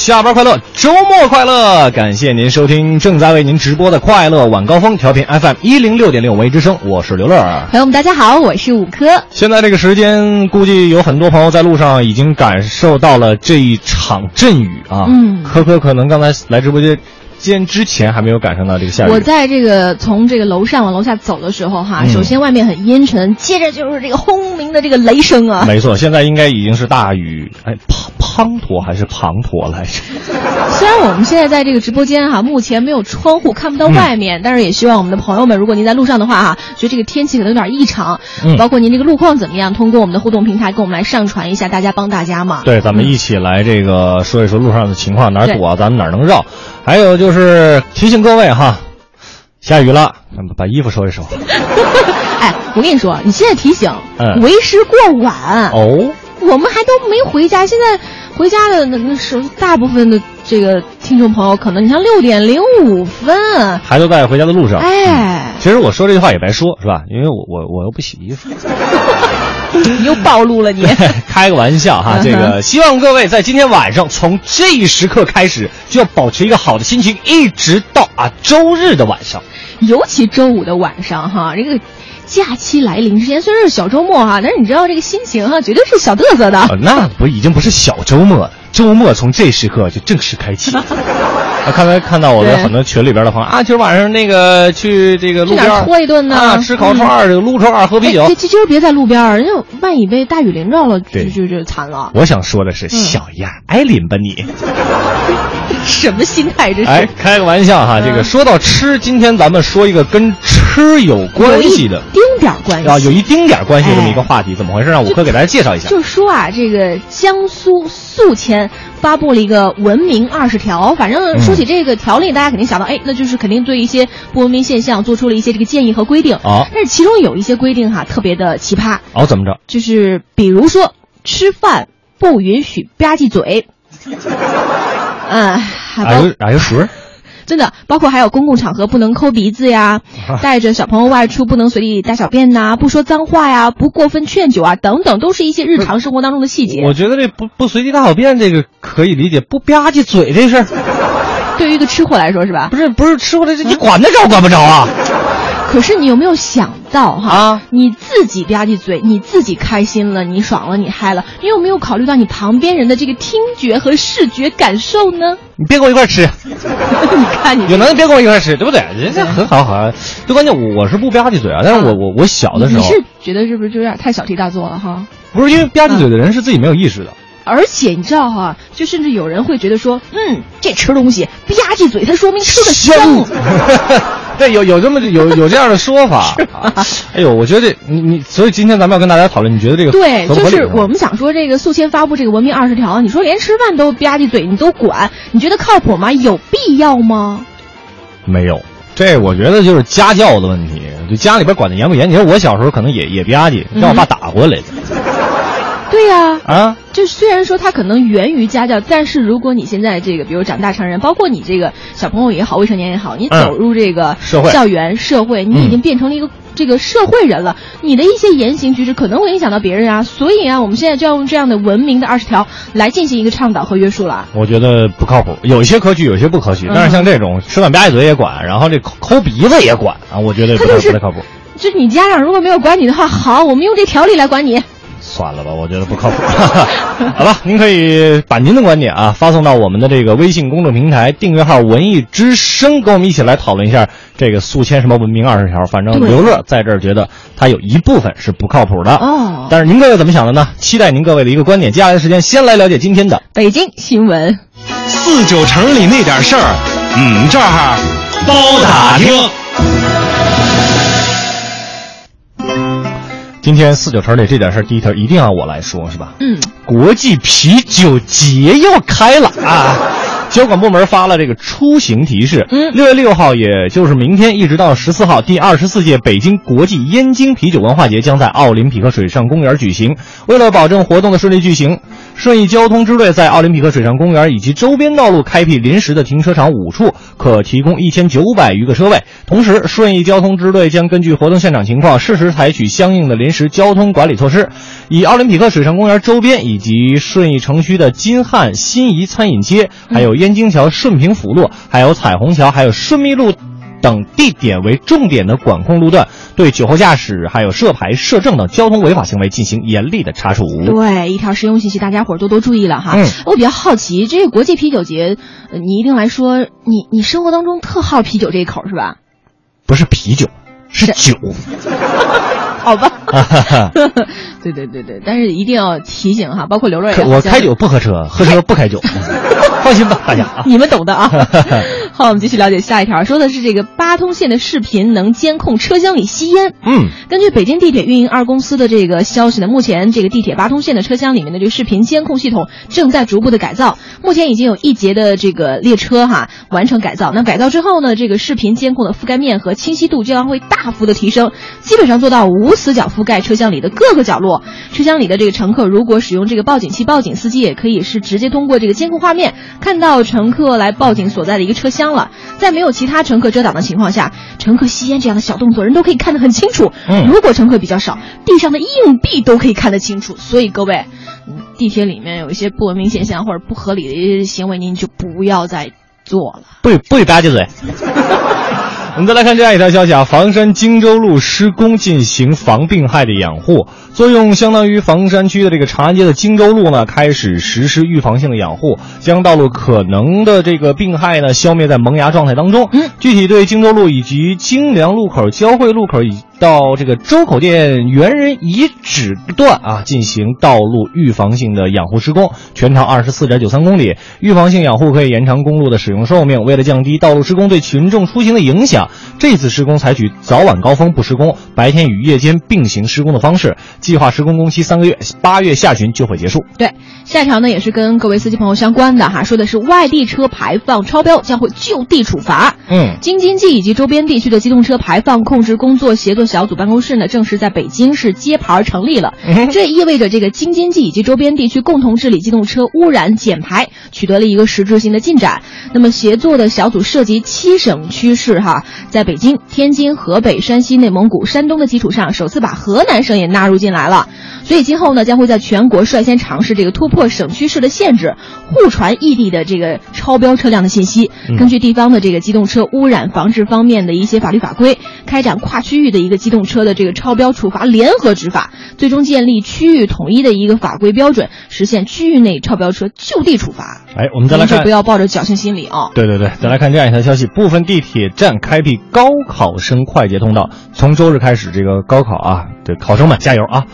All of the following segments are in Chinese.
下班快乐，周末快乐！感谢您收听正在为您直播的快乐晚高峰调频 FM 一零六点六文艺之声，我是刘乐。朋友们，大家好，我是五科。现在这个时间，估计有很多朋友在路上已经感受到了这一场阵雨啊。嗯，科科可能刚才来直播间。间之前还没有赶上到这个下雨。我在这个从这个楼上往楼下走的时候，哈，首先外面很阴沉，接着就是这个轰鸣的这个雷声啊。没错，现在应该已经是大雨，哎，滂滂沱还是滂沱来着？虽然我们现在在这个直播间哈，目前没有窗户看不到外面，但是也希望我们的朋友们，如果您在路上的话哈，觉得这个天气可能有点异常，嗯包括您这个路况怎么样，通过我们的互动平台跟我们来上传一下，大家帮大家嘛。对，咱们一起来这个说一说路上的情况，哪儿堵，咱们哪儿能绕。还有就是提醒各位哈，下雨了，咱们把衣服收一收。哎，我跟你说，你现在提醒，为时过晚哦。我们还都没回家，现在回家的那那是大部分的这个听众朋友，可能你像六点零五分，还都在回家的路上。哎，其实我说这句话也白说，是吧？因为我我我又不洗衣服。你又暴露了你，开个玩笑哈，这个希望各位在今天晚上从这一时刻开始就要保持一个好的心情，一直到啊周日的晚上，尤其周五的晚上哈，这个假期来临之前虽然是小周末哈，但是你知道这个心情哈，绝对是小嘚瑟的。那不已经不是小周末了，周末从这时刻就正式开启。啊，刚才看到我的很多群里边的朋友啊，今儿晚上那个去这个路边搓一顿呢，啊，吃烤串这个撸串喝啤酒。这这今儿别在路边人家万一被大雨淋着了，就就就惨了。我想说的是，小样挨淋吧你。什么心态这是？哎，开个玩笑哈，这个说到吃，今天咱们说一个跟吃有关系的，丁点关系啊，有一丁点关系这么一个话题，怎么回事？让五哥给大家介绍一下。就是说啊，这个江苏宿迁发布了一个文明二十条，反正说起这个条例，大家肯定想到，哎，那就是肯定对一些不文明现象做出了一些这个建议和规定啊。但是其中有一些规定哈，特别的奇葩。哦，怎么着？就是比如说吃饭不允许吧唧嘴。嗯，哪有哪有水？真的，包括还有公共场合不能抠鼻子呀，带着小朋友外出不能随地大小便呐，不说脏话呀，不过分劝酒啊，等等，都是一些日常生活当中的细节。我觉得这不不随地大小便这个可以理解，不吧唧嘴这事儿，对于一个吃货来说是吧？不是不是吃货这这你管得着管不着啊？可是你有没有想到哈？啊，你自己吧唧嘴，你自己开心了，你爽了，你嗨了，你有没有考虑到你旁边人的这个听觉和视觉感受呢？你别跟我一块吃，你看你有能力别跟我一块吃，对不对？人家很好好，最关键我我是不吧唧嘴啊，但是我我我小的时候，你是觉得是不是就有点太小题大做了哈？不是因为吧唧嘴的人是自己没有意识的，而且你知道哈，就甚至有人会觉得说，嗯，这吃东西吧唧嘴，它说明吃的香。对，有有这么有有这样的说法。哎呦，我觉得这你你，所以今天咱们要跟大家讨论，你觉得这个对，就是我们想说这个宿迁发布这个文明二十条，你说连吃饭都吧唧嘴，你都管，你觉得靠谱吗？有必要吗？没有，这我觉得就是家教的问题，就家里边管的严不严？你说我小时候可能也也吧唧，让我爸打过来的。对呀，啊，就虽然说它可能源于家教，但是如果你现在这个，比如长大成人，包括你这个小朋友也好，未成年也好，你走入这个社会、校园、社会，你已经变成了一个这个社会人了，你的一些言行举止可能会影响到别人啊。所以啊，我们现在就要用这样的文明的二十条来进行一个倡导和约束了。我觉得不靠谱，有些可取，有些不可取。但是像这种吃饭吧唧嘴也管，然后这抠抠鼻子也管啊，我觉得不太靠谱。就你家长如果没有管你的话，好，我们用这条例来管你。算了吧，我觉得不靠谱。好吧，您可以把您的观点啊发送到我们的这个微信公众平台订阅号“文艺之声”，跟我们一起来讨论一下这个宿迁什么文明二十条。反正刘乐在这儿觉得他有一部分是不靠谱的哦。但是您各位怎么想的呢？期待您各位的一个观点。接下来的时间，先来了解今天的北京新闻。四九城里那点事儿，嗯，这儿包打听。今天四九城里这点事儿，第一条一定要我来说，是吧？嗯，国际啤酒节要开了啊！交管部门发了这个出行提示。嗯，六月六号，也就是明天，一直到十四号，第二十四届北京国际燕京啤酒文化节将在奥林匹克水上公园举行。为了保证活动的顺利举行，顺义交通支队在奥林匹克水上公园以及周边道路开辟临时的停车场五处，可提供一千九百余个车位。同时，顺义交通支队将根据活动现场情况，适时采取相应的临时交通管理措施，以奥林匹克水上公园周边以及顺义城区的金汉新怡餐饮街，还有燕京桥、顺平辅路，还有彩虹桥，还有顺密路。等地点为重点的管控路段，对酒后驾驶、还有涉牌、涉证等交通违法行为进行严厉的查处。对，一条实用信息，大家伙儿多多注意了哈。嗯我比较好奇，这个国际啤酒节，呃你一定来说，你你生活当中特好啤酒这一口是吧？不是啤酒，是酒。好吧。对对对对，但是一定要提醒哈，包括刘乐也我开酒不喝车，喝车不开酒，放心吧，大家啊。你们懂的啊。好，我们继续了解下一条，说的是这个八通线的视频能监控车厢里吸烟。嗯，根据北京地铁运营二公司的这个消息呢，目前这个地铁八通线的车厢里面的这个视频监控系统正在逐步的改造，目前已经有一节的这个列车哈完成改造。那改造之后呢，这个视频监控的覆盖面和清晰度将会大幅的提升，基本上做到无死角覆盖车厢里的各个角落。车厢里的这个乘客如果使用这个报警器报警，司机也可以是直接通过这个监控画面看到乘客来报警所在的一个车厢了。在没有其他乘客遮挡的情况下，乘客吸烟这样的小动作，人都可以看得很清楚。嗯如果乘客比较少，地上的硬币都可以看得清楚。所以各位，嗯地铁里面有一些不文明现象或者不合理的一些行为，您就不要再做了。不许不许吧唧嘴。我们再来看这样一条消息啊，房山荆州路施工进行防病害的养护，作用相当于房山区的这个长安街的荆州路呢，开始实施预防性的养护，将道路可能的这个病害呢消灭在萌芽状态当中。嗯，具体对荆州路以及京良路口交汇路口以到这个周口店猿人遗址段啊，进行道路预防性的养护施工，全长二十四点九三公里。预防性养护可以延长公路的使用寿命。为了降低道路施工对群众出行的影响，这次施工采取早晚高峰不施工，白天与夜间并行施工的方式。计划施工工期三个月，八月下旬就会结束。对，下一条呢也是跟各位司机朋友相关的哈，说的是外地车排放超标将会就地处罚。嗯，京津冀以及周边地区的机动车排放控制工作协作小组办公室呢，正式在北京市揭牌成立了。这意味着这个京津冀以及周边地区共同治理机动车污染减排取得了一个实质性的进展。那么协作的小组涉及七省区市哈，在北京、天津、河北、山西、内蒙古、山东的基础上，首次把河南省也纳入进来了。所以今后呢，将会在全国率先尝试这个突破省区市的限制，互传异地的这个超标车辆的信息。根据地方的这个机动车污染防治方面的一些法律法规，开展跨区域的一个机动车的这个超标处罚联合执法，最终建立区域统一的一个法规标准，实现区域内超标车就地处罚。哎，我们再来看不。要抱着侥幸心理啊。对对对，再来看这样一条消息：部分地铁站开辟高考生快捷通道，从周日开始，这个高考啊，对考生们加油啊！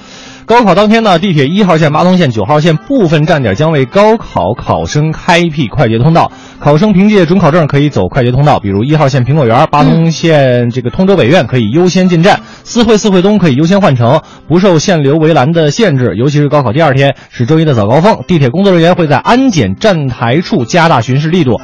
高考当天呢，地铁一号线、八通线、九号线部分站点将为高考考生开辟快捷通道，考生凭借准考证可以走快捷通道，比如一号线苹果园、八通线这个通州北苑可以优先进站，四惠四惠东可以优先换乘，不受限流围栏的限制。尤其是高考第二天是周一的早高峰，地铁工作人员会在安检站台处加大巡视力度。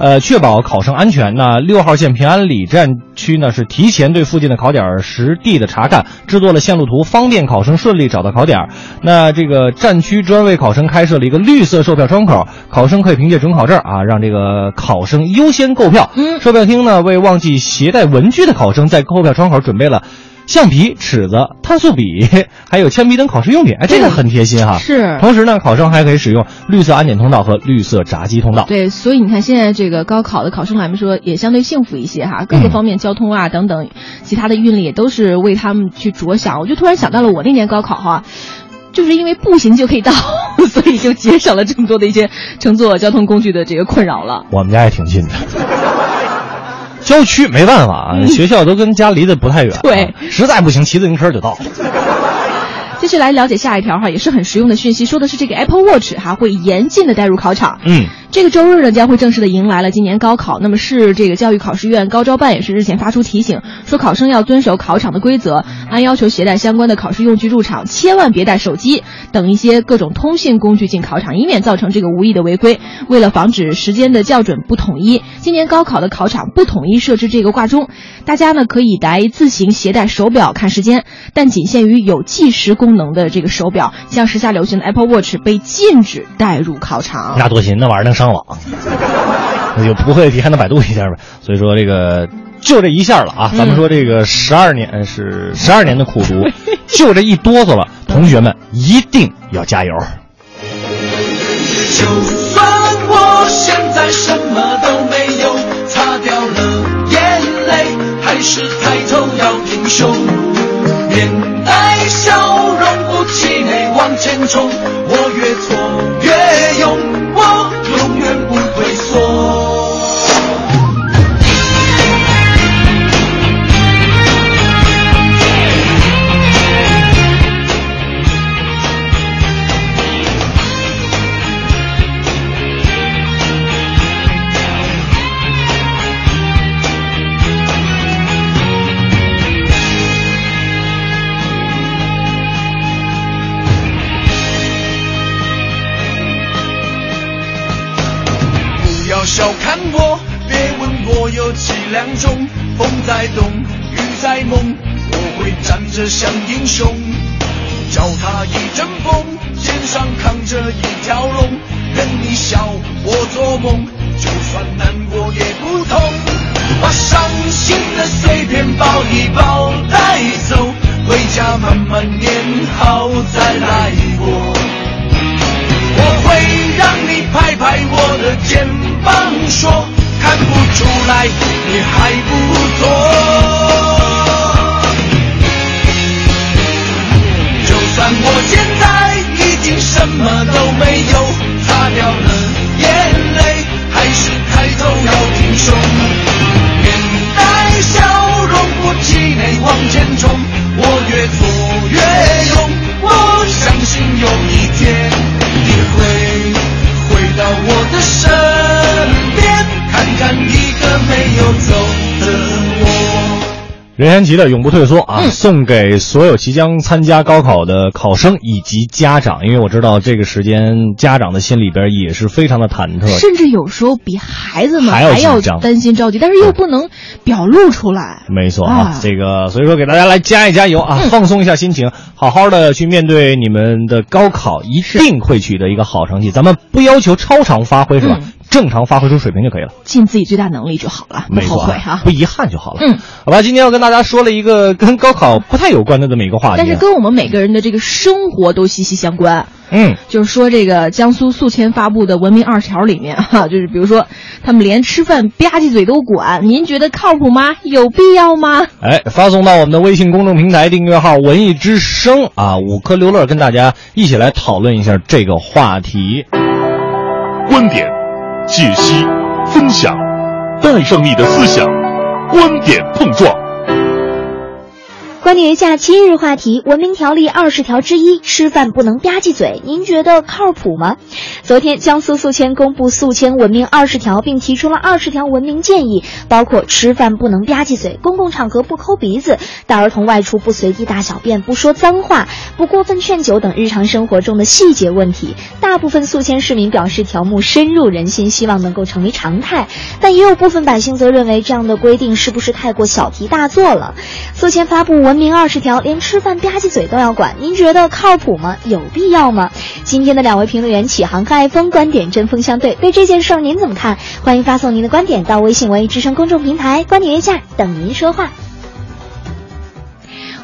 呃，确保考生安全那。六号线平安里站区呢是提前对附近的考点儿实地的查看，制作了线路图，方便考生顺利找到考点儿。那这个站区专为考生开设了一个绿色售票窗口，考生可以凭借准考证啊，让这个考生优先购票。嗯售票厅呢为忘记携带文具的考生，在购票窗口准备了。橡皮、尺子、碳素笔，还有铅笔等考试用品，哎，这个很贴心哈。是同时呢，考生还可以使用绿色安检通道和绿色闸机通道。对，所以你看，现在这个高考的考生来说，也相对幸福一些哈，各个方面交通啊等等，其他的运力也都是为他们去着想。我就突然想到了我那年高考哈。就是因为步行就可以到，所以就节省了这么多的一些乘坐交通工具的这个困扰了。我们家也挺近的，郊区没办法啊，学校都跟家离得不太远、啊。对实在不行骑自行车就到了。继续来了解下一条哈，也是很实用的讯息，说的是这个 Apple Watch 哈会严禁的带入考场。嗯，这个周日呢，将会正式的迎来了今年高考。那么市这个教育考试院高招办也是日前发出提醒，说考生要遵守考场的规则，按要求携带相关的考试用具入场，千万别带手机等一些各种通信工具进考场，以免造成这个无意的违规。为了防止时间的校准不统一，今年高考的考场不统一设置这个挂钟，大家呢可以来自行携带手表看时间，但仅限于有计时功能的这个手表，像时下流行的 Apple Watch 被禁止带入考场。那多行，那玩意儿上网，有不会的题还能百度一下呗。所以说这个就这一下了啊，咱们说这个十二年是十二年的苦读，就这一哆嗦了，同学们一定要加油。就算我现在什么都没有，擦掉了眼泪，还是抬头要挺胸，面带笑容不气馁往前冲，任贤齐的《永不退缩》啊，送给所有即将参加高考的考生以及家长，因为我知道这个时间家长的心里边也是非常的忐忑，甚至有时候比孩子们还要还要紧张担心着急，但是又不能表露出来。没错啊啊，这个所以说给大家来加一加油啊，放松一下心情，好好的去面对你们的高考，一定会取得一个好成绩。咱们不要求超常发挥是吧？嗯正常发挥出水平就可以了。尽自己最大能力就好了，不没错后悔哈、不遗憾就好了。嗯，好吧，今天要跟大家说了一个跟高考不太有关的这么一个话题。但是跟我们每个人的这个生活都息息相关。嗯，就是说，这个江苏宿迁发布的文明二条里面哈、就是比如说，他们连吃饭吧唧嘴都管，您觉得靠谱吗？有必要吗？哎，发送到我们的微信公众平台订阅号“文艺之声”啊，五颗刘乐跟大家一起来讨论一下这个话题。观点、解析、分享，带上你的思想，观点碰撞。观点下今日话题：文明条例二十条之一，吃饭不能吧唧嘴。您觉得靠谱吗？昨天，江苏宿迁公布宿迁文明二十条，并提出了二十条文明建议，包括吃饭不能吧唧嘴，公共场合不抠鼻子，带儿童外出不随地大小便，不说脏话，不过分劝酒等日常生活中的细节问题。大部分宿迁市民表示条目深入人心，希望能够成为常态，但也有部分百姓则认为这样的规定是不是太过小题大做了？宿迁发布文文明二十条，连吃饭吧唧嘴都要管，您觉得靠谱吗？有必要吗？今天的两位评论员启航和爱峰观点针锋相对，对这件事儿您怎么看？欢迎发送您的观点到微信文艺之声公众平台，观点一下等您说话。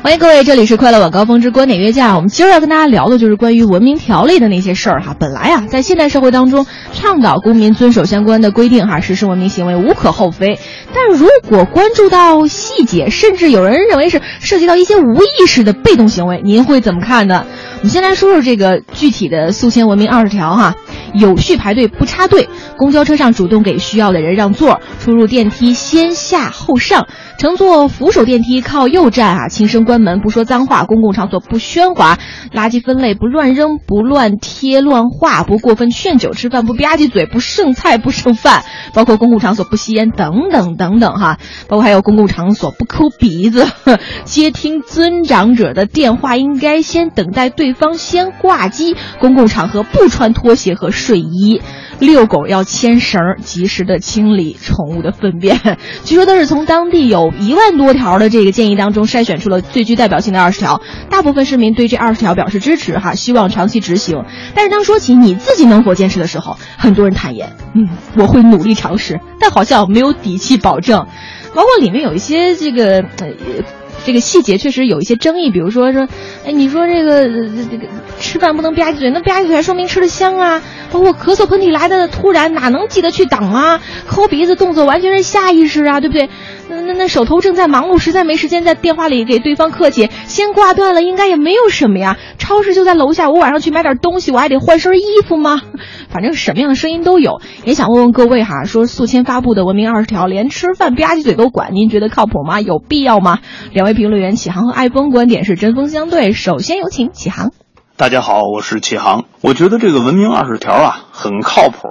欢迎各位，这里是快乐晚高峰之观点约架。我们今儿要跟大家聊的就是关于文明条例的那些事儿哈。本来啊，在现代社会当中，倡导公民遵守相关的规定哈，实施文明行为无可厚非。但如果关注到细节，甚至有人认为是涉及到一些无意识的被动行为，您会怎么看呢？我们先来说说这个具体的宿迁文明二十条哈。有序排队不插队，公交车上主动给需要的人让座，出入电梯先下后上，乘坐扶手电梯靠右站啊，轻声关门，不说脏话，公共场所不喧哗，垃圾分类不乱扔，不乱贴乱画，不过分劝酒，吃饭不吧唧嘴，不剩菜不剩饭，包括公共场所不吸烟等等等等哈，包括还有公共场所不抠鼻子，接听尊长者的电话应该先等待对对方先挂机，公共场合不穿拖鞋和睡衣。遛狗要牵绳，及时的清理宠物的粪便。据说都是从当地有一万多条的这个建议当中筛选出了最具代表性的二十条。大部分市民对这二十条表示支持，哈，希望长期执行。但是当说起你自己能否坚持的时候，很多人坦言，嗯，我会努力尝试，但好像没有底气保证。包括里面有一些这个呃。这个细节确实有一些争议，比如说说，哎，你说这个这个吃饭不能吧唧嘴，那吧唧嘴还说明吃的香啊。包括咳嗽喷嚏来的突然，哪能记得去挡啊？抠鼻子动作完全是下意识啊，对不对？那那那手头正在忙碌，实在没时间在电话里给对方客气，先挂断了，应该也没有什么呀。超市就在楼下，我晚上去买点东西，我还得换身衣服吗？反正什么样的声音都有。也想问问各位哈，说宿迁发布的文明二十条，连吃饭吧唧嘴都管，您觉得靠谱吗？有必要吗？两位。评论员启航和爱峰观点是针锋相对。首先有请启航。大家好，我是启航。我觉得这个文明二十条啊很靠谱。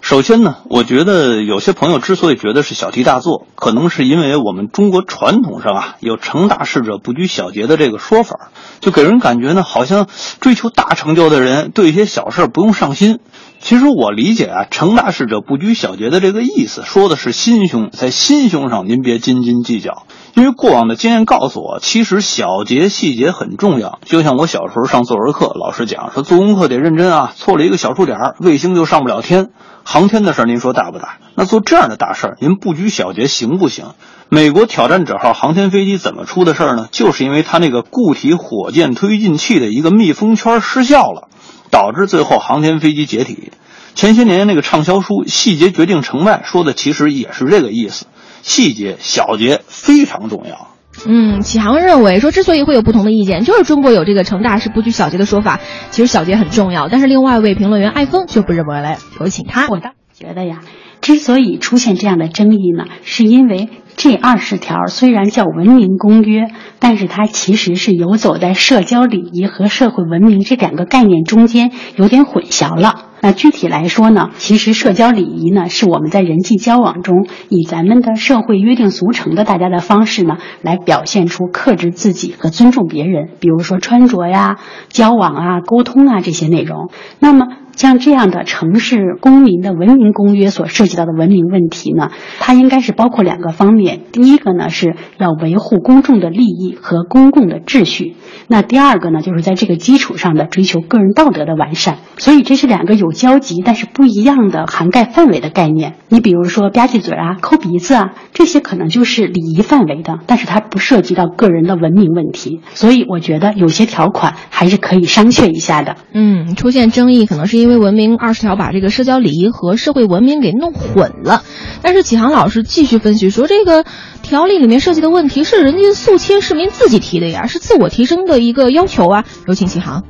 首先呢，我觉得有些朋友之所以觉得是小题大做，可能是因为我们中国传统上啊有成大事者不拘小节的这个说法，就给人感觉呢好像追求大成就的人对一些小事不用上心。其实我理解啊，成大事者不拘小节的这个意思，说的是心胸，在心胸上您别斤斤计较。因为过往的经验告诉我，其实小节细节很重要。就像我小时候上作文课，老师讲说做功课得认真啊，错了一个小数点，卫星就上不了天。航天的事儿您说大不大？那做这样的大事儿，您不拘小节行不行？美国挑战者号航天飞机怎么出的事儿呢？就是因为它那个固体火箭推进器的一个密封圈失效了。导致最后航天飞机解体。前些年那个畅销书《细节决定成败》说的其实也是这个意思，细节小节非常重要。嗯，启航认为说，之所以会有不同的意见，就是中国有这个成大事不拘小节的说法，其实小节很重要。但是另外一位评论员艾峰就不认为了，有请他。我倒觉得呀，之所以出现这样的争议呢，是因为。这二十条虽然叫文明公约，但是它其实是游走在社交礼仪和社会文明这两个概念中间，有点混淆了。那具体来说呢，其实社交礼仪呢，是我们在人际交往中以咱们的社会约定俗成的大家的方式呢，来表现出克制自己和尊重别人，比如说穿着呀、交往啊、沟通啊这些内容。那么。像这样的城市公民的文明公约所涉及到的文明问题呢，它应该是包括两个方面。第一个呢是要维护公众的利益和公共的秩序，那第二个呢就是在这个基础上的追求个人道德的完善。所以这是两个有交集但是不一样的涵盖范围的概念。你比如说吧唧嘴啊、抠鼻子啊，这些可能就是礼仪范围的，但是它不涉及到个人的文明问题。所以我觉得有些条款还是可以商榷一下的。嗯，出现争议可能是因为。文明二十条把这个社交礼仪和社会文明给弄混了，但是启航老师继续分析说，这个条例里面涉及的问题是人家宿迁市民自己提的呀，是自我提升的一个要求啊。有请启航。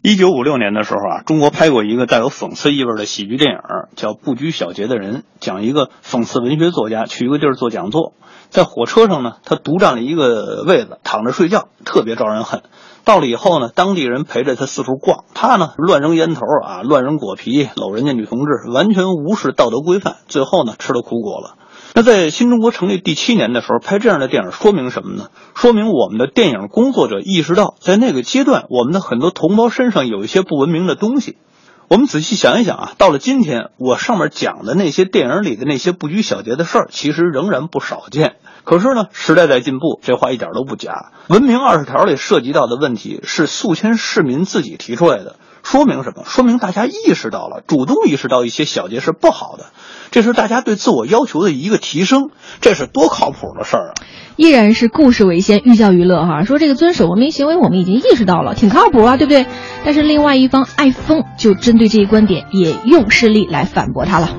一九五六年的时候啊，中国拍过一个带有讽刺意味的喜剧电影，叫《不拘小节的人》，讲一个讽刺文学作家去一个地儿做讲座，在火车上呢，他独占了一个位子，躺着睡觉，特别招人恨。到了以后呢，当地人陪着他四处逛，他呢乱扔烟头啊，乱扔果皮，搂人家女同志，完全无视道德规范，最后呢吃了苦果了。那在新中国成立第七年的时候拍这样的电影，说明什么呢？说明我们的电影工作者意识到，在那个阶段，我们的很多同胞身上有一些不文明的东西。我们仔细想一想啊，到了今天，我上面讲的那些电影里的那些不拘小节的事儿，其实仍然不少见。可是呢，时代在进步，这话一点都不假。文明二十条里涉及到的问题是宿迁市民自己提出来的，说明什么？说明大家意识到了，主动意识到一些小节是不好的，这是大家对自我要求的一个提升，这是多靠谱的事儿啊！依然是故事为先，寓教于乐哈。说这个遵守文明行为，我们已经意识到了，挺靠谱啊，对不对？但是另外一方爱疯就针对这一观点，也用事例来反驳他了。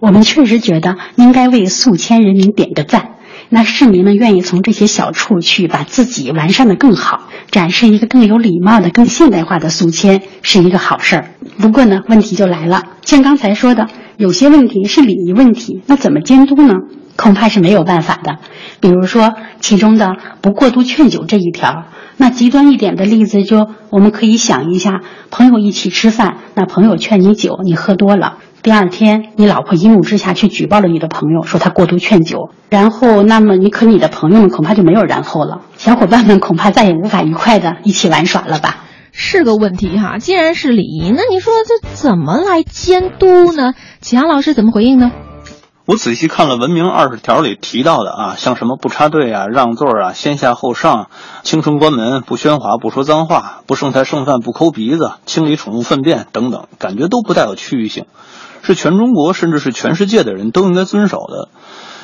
我们确实觉得应该为宿迁人民点个赞。那市民们愿意从这些小处去把自己完善的更好，展示一个更有礼貌的、更现代化的宿迁，是一个好事儿。不过呢，问题就来了，像刚才说的，有些问题是礼仪问题，那怎么监督呢？恐怕是没有办法的。比如说其中的不过度劝酒这一条，那极端一点的例子就我们可以想一下，朋友一起吃饭，那朋友劝你酒，你喝多了。第二天，你老婆一怒之下去举报了你的朋友，说他过度劝酒，然后，那么你可你的朋友们恐怕就没有然后了，小伙伴们恐怕再也无法愉快的一起玩耍了吧？是个问题哈。既然是礼仪，那你说这怎么来监督呢？启阳老师怎么回应呢？我仔细看了文明二十条里提到的啊，像什么不插队啊、让座啊、先下后上、轻声关门、不喧哗、不说脏话、不剩菜剩饭、不抠鼻子、清理宠物粪便等等，感觉都不带有区域性。是全中国甚至是全世界的人都应该遵守的。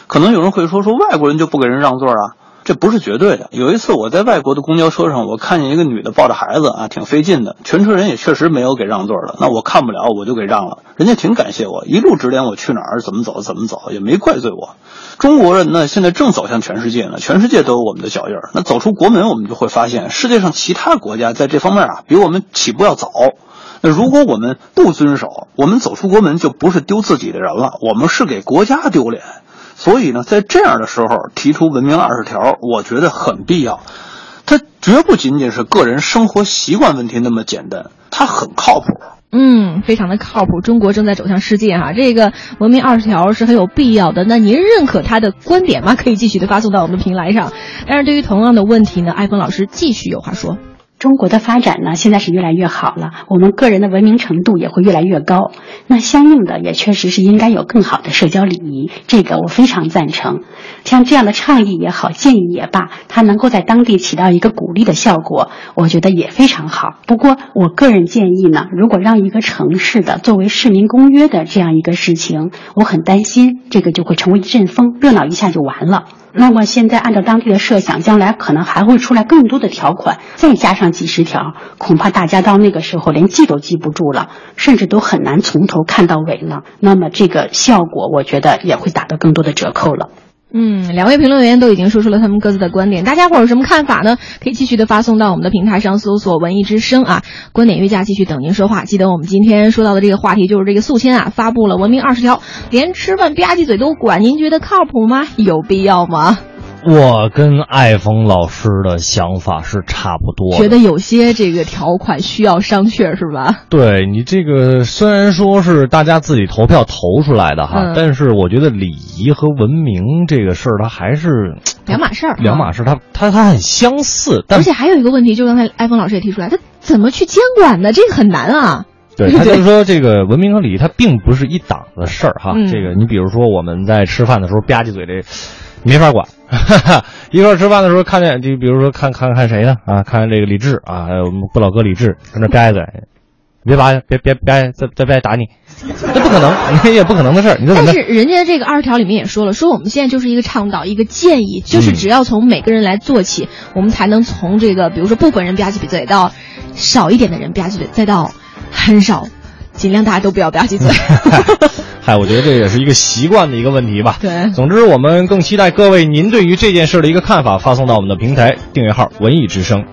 可能有人会说，说外国人就不给人让座啊？这不是绝对的。有一次我在外国的公交车上，我看见一个女的抱着孩子啊，挺费劲的。全车人也确实没有给让座的。那我看不了，我就给让了。人家挺感谢我，一路指点我去哪儿，怎么走，怎么走，也没怪罪我。中国人呢，现在正走向全世界呢，全世界都有我们的脚印儿。那走出国门，我们就会发现，世界上其他国家在这方面啊，比我们起步要早。那如果我们不遵守，我们走出国门就不是丢自己的人了，我们是给国家丢脸。所以呢，在这样的时候提出文明二十条，我觉得很必要。它绝不仅仅是个人生活习惯问题那么简单，它很靠谱。嗯，非常的靠谱。中国正在走向世界哈，这个文明二十条是很有必要的。那您认可他的观点吗？可以继续的发送到我们的平台上。但是对于同样的问题呢，艾峰老师继续有话说。中国的发展呢，现在是越来越好了，我们个人的文明程度也会越来越高。那相应的也确实是应该有更好的社交礼仪，这个我非常赞成。像这样的倡议也好，建议也罢，它能够在当地起到一个鼓励的效果，我觉得也非常好。不过我个人建议呢，如果让一个城市的作为市民公约的这样一个事情，我很担心这个就会成为一阵风，热闹一下就完了。那么现在按照当地的设想，将来可能还会出来更多的条款，再加上几十条，恐怕大家到那个时候连记都记不住了，甚至都很难从头看到尾了。那么这个效果，我觉得也会打到更多的折扣了。嗯，两位评论员都已经说出了他们各自的观点，大家伙有什么看法呢？可以继续的发送到我们的平台上，搜索“文艺之声”啊，观点约架继续等您说话。记得我们今天说到的这个话题就是这个宿迁啊，发布了文明二十条，连吃饭吧唧嘴都管，您觉得靠谱吗？有必要吗？我跟艾峰老师的想法是差不多，觉得有些这个条款需要商榷，是吧？对你这个虽然说是大家自己投票投出来的哈，但是我觉得礼仪和文明这个事儿，它还是 两码事儿。两码事儿，它它它很相似，而且还有一个问题，就刚才艾峰老师也提出来，他怎么去监管呢？这个很难啊。对他就是说，这个文明和礼仪它并不是一档子事儿哈。这个你比如说我们在吃饭的时候吧唧嘴这。没法管，一块吃饭的时候看见，就比如说看看看谁呢？啊，看看这个李志啊，我们不老哥李志跟那吧唧嘴，别吧，别别别再再别打你，这不可能，那也不可能的事儿。但是人家这个二十条里面也说了，说我们现在就是一个倡导，一个建议，就是只要从每个人来做起，我们才能从这个比如说部分人吧唧嘴到少一点的人吧唧嘴，再到很少。尽量大家都不要吧唧嘴。嗨，我觉得这也是一个习惯的一个问题吧。对，总之我们更期待各位您对于这件事的一个看法，发送到我们的平台订阅号“文艺之声”。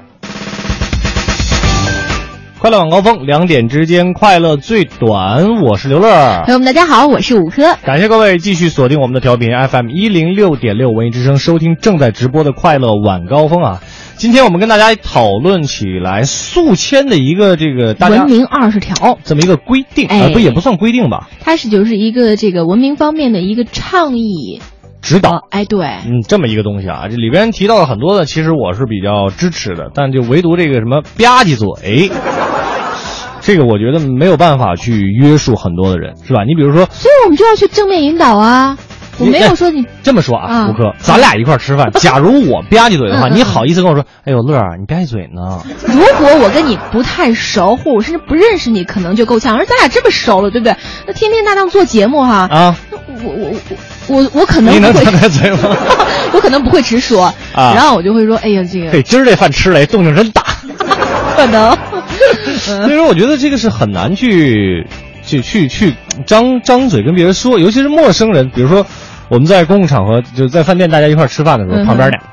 快乐晚高峰，两点之间快乐最短。我是刘乐。朋友们，大家好，我是五科。感谢各位继续锁定我们的调频 FM 一零六点六文艺之声，收听正在直播的快乐晚高峰啊。今天我们跟大家讨论起来宿迁的一个这个文明二十条这么一个规定啊，不也不算规定吧？它是就是一个这个文明方面的一个倡议指导。哎，对，嗯，这么一个东西啊，这里边提到了很多的，其实我是比较支持的，但就唯独这个什么吧唧嘴，这个我觉得没有办法去约束很多的人，是吧？你比如说，所以我们就要去正面引导啊。我没有说你这么说啊，胡哥，咱俩一块吃饭。假如我吧唧嘴的话，你好意思跟我说？哎呦，乐儿，你吧唧嘴呢？如果我跟你不太熟，或者甚至不认识你，可能就够呛。而咱俩这么熟了，对不对？那天天搭档做节目哈啊，我我我我我可能你能张开嘴吗？我可能不会直说啊，然后我就会说，哎呀，这个，对，今儿这饭吃的动静真大，可能。所以说，我觉得这个是很难去去去去张张嘴跟别人说，尤其是陌生人，比如说。我们在公共场合，就在饭店大家一块吃饭的时候，嗯旁边俩。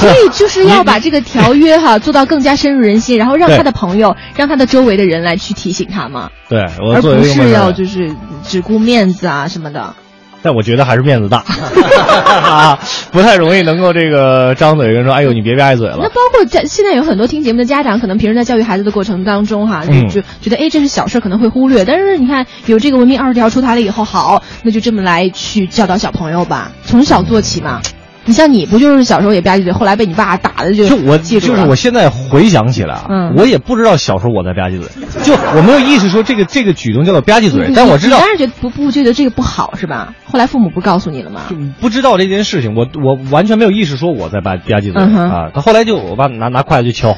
所以就是要把这个条约哈做到更加深入人心，然后让他的朋友、让他的周围的人来去提醒他嘛，对我而不是要就是只顾面子啊什么的。但我觉得还是面子大，啊，不太容易能够这个张嘴跟说，哎呦，你别别爱嘴了。那包括在现在有很多听节目的家长，可能平时在教育孩子的过程当中哈，就觉得哎这是小事，可能会忽略。但是你看有这个文明二十条出台了以后，好，那就这么来去教导小朋友吧，从小做起嘛。你像你不就是小时候也吧唧嘴，后来被你爸打的就就我就是我现在回想起来啊，嗯我也不知道小时候我在吧唧嘴，就我没有意识说这个这个举动叫做吧唧嘴，但我知道你当然觉得不不觉得这个不好是吧？后来父母不是告诉你了吗？就不知道这件事情，我我完全没有意识说我在吧吧唧嘴、嗯啊。他后来就我爸拿拿筷子就敲，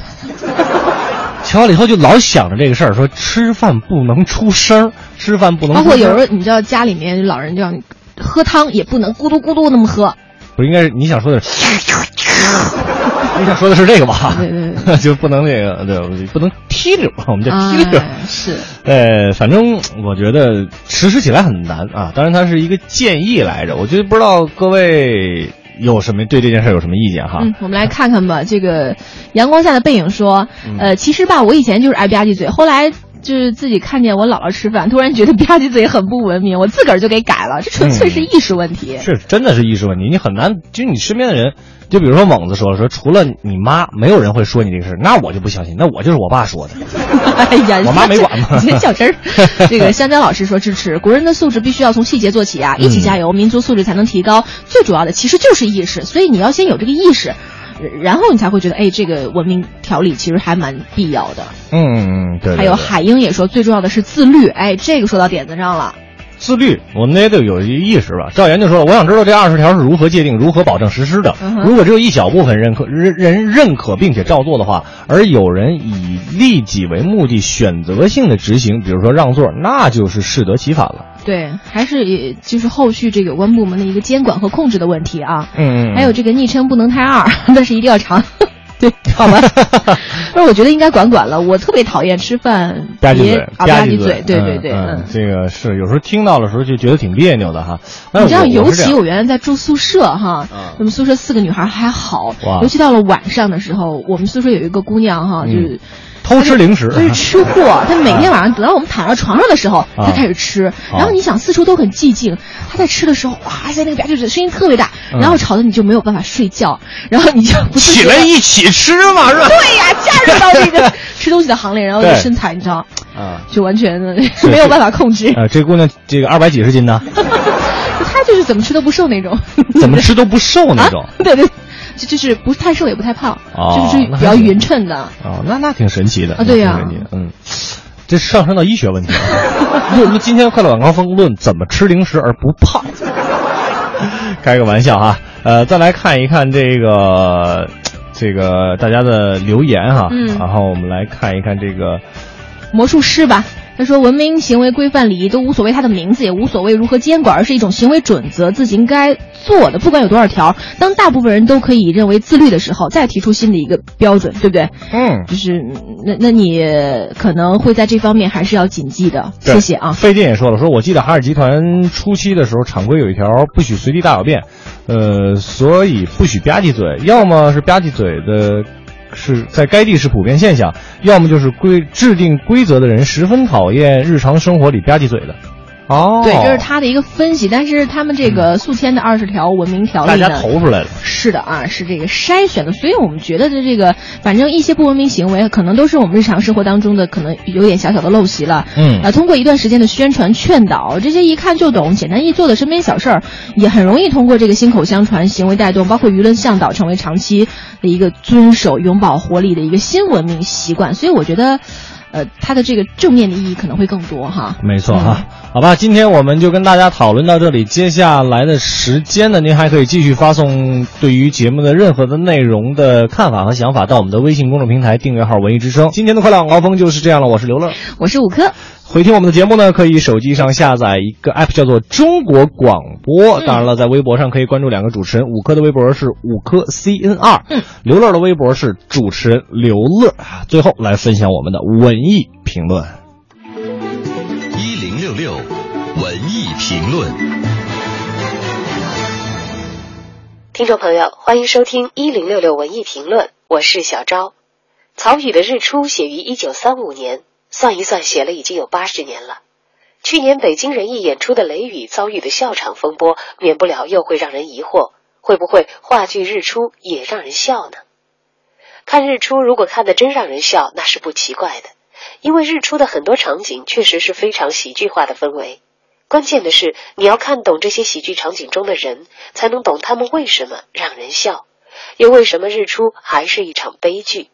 敲了以后就老想着这个事儿，说吃饭不能出声儿，吃饭不能包括出声儿有时候你知道家里面老人这样喝汤也不能咕嘟咕嘟那么喝，不应该是你想说的是，你想说的是这个吧？对对对 就不能那个对，不能踢溜，我们叫踢溜。哎是。呃，反正我觉得实施起来很难啊。当然，它是一个建议来着，我觉得不知道各位有什么对这件事有什么意见哈？嗯，我们来看看吧。这个阳光下的背影说，嗯呃，其实吧，我以前就是爱吧唧嘴，后来就是自己看见我姥姥吃饭，突然觉得吧唧嘴很不文明，我自个儿就给改了。这纯粹是意识问题。是，真的是意识问题，你很难，就是你身边的人，就比如说猛子说了，说除了你妈，没有人会说你这个事，那我就不相信，那我就是我爸说的。哎呀，我妈没管吗你这较真儿。这个香蕉老师说支持，国人的素质必须要从细节做起啊，一起加油，民族素质才能提高。最主要的其实就是意识，所以你要先有这个意识。然后你才会觉得，哎，这个文明条例其实还蛮必要的。嗯嗯嗯，对对还有海英也说，最重要的是自律。哎，这个说到点子上了。自律，我们也得有一意识吧。赵岩就说了，我想知道这二十条是如何界定、如何保证实施的。如果只有一小部分认可人人认可并且照做的话，而有人以利己为目的选择性的执行，比如说让座，那就是适得其反了。对，还是也就是后续这个有关部门的一个监管和控制的问题啊。嗯嗯还有这个昵称不能太二，但是一定要长。对，好吧。但是我觉得应该管管了。我特别讨厌吃饭别吧唧嘴，啊吧唧嘴。对对对，嗯，这个是有时候听到的时候就觉得挺别扭的哈。你知道，尤其我原来在住宿舍哈嗯，我们宿舍四个女孩还好，尤其到了晚上的时候，我们宿舍有一个姑娘哈，嗯就是。偷吃零食，他是 吃货，他每天晚上等到我们躺到床上的时候，他开始吃。然后你想四处都很寂静，他在吃的时候，哇塞，那个吧唧嘴声音特别大，嗯。然后吵得你就没有办法睡觉，然后你就不起来一起吃嘛，是吧？对呀，加入到那个 吃东西的行列，然后这对。身材你知道，啊，就完全的没有办法控制。呃，这姑娘这个二百几十斤呢，她 就是怎么吃都不瘦那种，怎么吃都不瘦那种啊。对对，就就是不太瘦也不太胖，哦就是比较匀称的。哦，那那挺神奇的啊对呀嗯，这上升到医学问题了。论论今天快乐晚高峰论怎么吃零食而不胖，开个玩笑哈。呃，再来看一看这个这个大家的留言哈，嗯然后我们来看一看这个魔术师吧。他说：“文明行为、规范礼仪都无所谓它的名字，也无所谓如何监管，而是一种行为准则，自己应该做的。不管有多少条，当大部分人都可以认为自律的时候，再提出新的一个标准，对不对？嗯。就是那那你可能会在这方面还是要谨记的。谢谢啊。费劲也说了，说我记得海尔集团初期的时候，厂规有一条不许随地大小便，呃，所以不许吧唧嘴，要么是吧唧嘴的。是在该地是普遍现象，要么就是规制定规则的人十分讨厌日常生活里吧唧嘴的。哦，对，这是他的一个分析，但是他们这个宿迁的二十条文明条例呢，大家投出来了。是的啊，是这个筛选的，所以我们觉得的这个，反正一些不文明行为，可能都是我们日常生活当中的可能有点小小的陋习了。嗯啊，通过一段时间的宣传劝导，这些一看就懂、简单易做的身边小事儿，也很容易通过这个心口相传、行为带动，包括舆论向导，成为长期的一个遵守、永葆活力的一个新文明习惯。所以我觉得，呃，它的这个正面的意义可能会更多哈。没错哈，好吧，今天我们就跟大家讨论到这里。接下来的时间呢，您还可以继续发送对于节目的任何的内容的看法和想法到我们的微信公众平台订阅号“文艺之声”。今天的快乐晚高峰就是这样了，我是刘乐。我是五科。回听我们的节目呢，可以手机上下载一个 app 叫做中国广播。当然了，在微博上可以关注两个主持人，五科的微博是五科 CNR，嗯，刘乐的微博是主持人刘乐。啊最后来分享我们的文艺评论。一零六六文艺评论。听众朋友，欢迎收听一零六六文艺评论，我是小昭。曹禺的《日出》写于一九三五年，算一算，写了已经有八十年了。去年北京人艺演出的《雷雨》遭遇的笑场风波，免不了又会让人疑惑：会不会话剧《日出》也让人笑呢？看日出，如果看得真让人笑，那是不奇怪的，因为日出的很多场景确实是非常喜剧化的氛围。关键的是，你要看懂这些喜剧场景中的人，才能懂他们为什么让人笑，又为什么日出还是一场悲剧。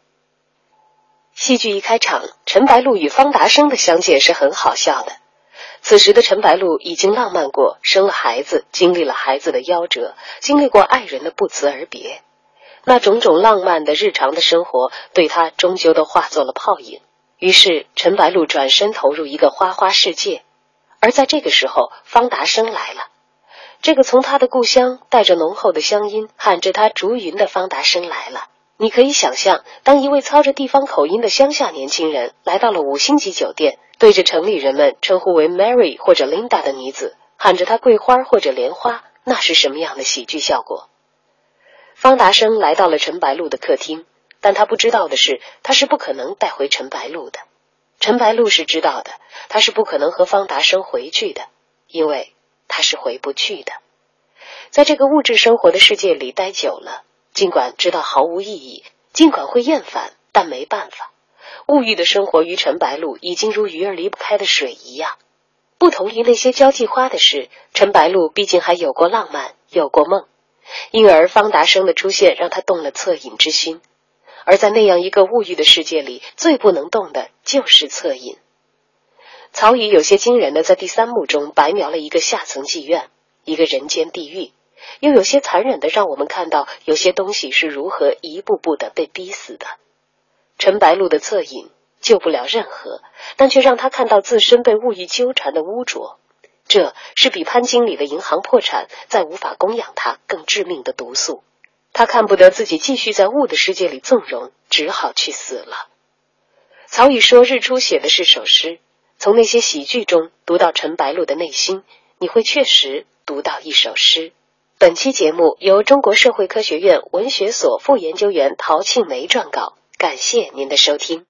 戏剧一开场，陈白露与方达生的相见是很好笑的。此时的陈白露已经浪漫过，生了孩子，经历了孩子的夭折，经历过爱人的不辞而别，那种种浪漫的日常的生活，对他终究都化作了泡影。于是，陈白露转身投入一个花花世界。而在这个时候，方达生来了。这个从他的故乡带着浓厚的乡音，喊着他竹云的方达生来了。你可以想象，当一位操着地方口音的乡下年轻人来到了五星级酒店，对着城里人们称呼为 Mary 或者 Linda 的女子喊着她桂花或者莲花，那是什么样的喜剧效果？方达生来到了陈白露的客厅，但他不知道的是，他是不可能带回陈白露的。陈白露是知道的，他是不可能和方达生回去的，因为他是回不去的。在这个物质生活的世界里待久了。尽管知道毫无意义，尽管会厌烦，但没办法。物欲的生活于陈白露已经如鱼儿离不开的水一样。不同于那些交际花的事，陈白露毕竟还有过浪漫，有过梦，因而方达生的出现让他动了恻隐之心。而在那样一个物欲的世界里，最不能动的就是恻隐。曹禺有些惊人的在第三幕中白描了一个下层妓院，一个人间地狱。又有些残忍的，让我们看到有些东西是如何一步步的被逼死的。陈白露的恻隐救不了任何，但却让他看到自身被物欲纠缠的污浊。这是比潘经理的银行破产再无法供养他更致命的毒素。他看不得自己继续在物的世界里纵容，只好去死了。曹禺说：“日出写的是首诗，从那些喜剧中读到陈白露的内心，你会确实读到一首诗。”本期节目由中国社会科学院文学所副研究员陶庆梅撰稿，感谢您的收听。